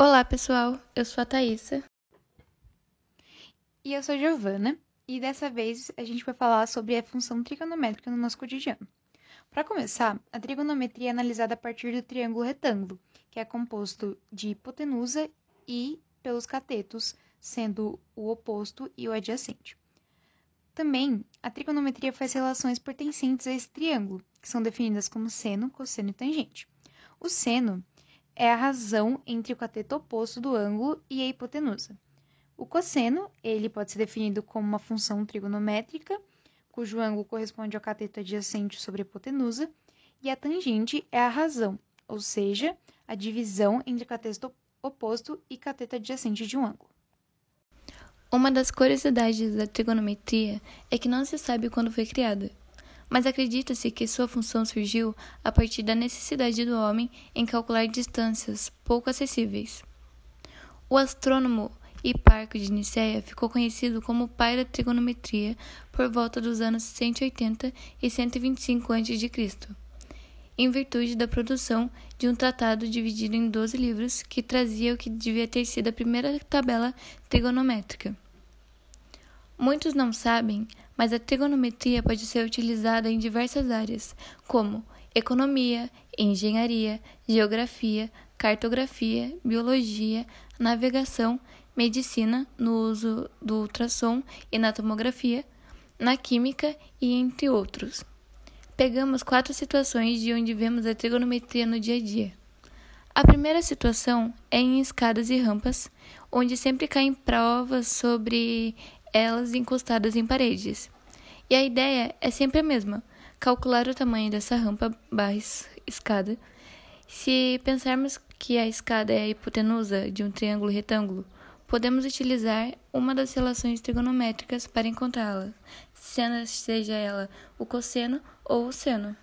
Olá, pessoal. Eu sou a Thaisa. E eu sou a Giovana. E dessa vez a gente vai falar sobre a função trigonométrica no nosso cotidiano. Para começar, a trigonometria é analisada a partir do triângulo retângulo, que é composto de hipotenusa e pelos catetos, sendo o oposto e o adjacente. Também, a trigonometria faz relações pertencentes a esse triângulo, que são definidas como seno, cosseno e tangente. O seno é a razão entre o cateto oposto do ângulo e a hipotenusa. O cosseno, ele pode ser definido como uma função trigonométrica, cujo ângulo corresponde ao cateto adjacente sobre a hipotenusa, e a tangente é a razão, ou seja, a divisão entre cateto oposto e cateto adjacente de um ângulo. Uma das curiosidades da trigonometria é que não se sabe quando foi criada mas acredita-se que sua função surgiu a partir da necessidade do homem em calcular distâncias pouco acessíveis. O astrônomo Hiparco de Nicéia ficou conhecido como pai da trigonometria por volta dos anos 180 e 125 a.C., em virtude da produção de um tratado dividido em 12 livros que trazia o que devia ter sido a primeira tabela trigonométrica. Muitos não sabem, mas a trigonometria pode ser utilizada em diversas áreas, como economia, engenharia, geografia, cartografia, biologia, navegação, medicina, no uso do ultrassom e na tomografia, na química e entre outros. Pegamos quatro situações de onde vemos a trigonometria no dia a dia. A primeira situação é em escadas e rampas, onde sempre caem provas sobre elas encostadas em paredes. E a ideia é sempre a mesma: calcular o tamanho dessa rampa barra escada. Se pensarmos que a escada é a hipotenusa de um triângulo retângulo, podemos utilizar uma das relações trigonométricas para encontrá-la, seja ela o cosseno ou o seno.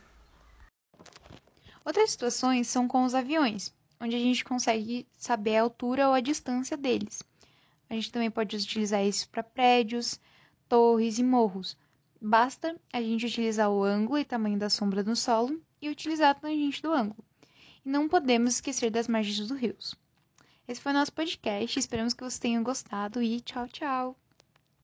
Outras situações são com os aviões, onde a gente consegue saber a altura ou a distância deles. A gente também pode utilizar isso para prédios, torres e morros. Basta a gente utilizar o ângulo e tamanho da sombra no solo e utilizar a tangente do ângulo. E não podemos esquecer das margens dos rios. Esse foi o nosso podcast, esperamos que vocês tenham gostado e tchau, tchau!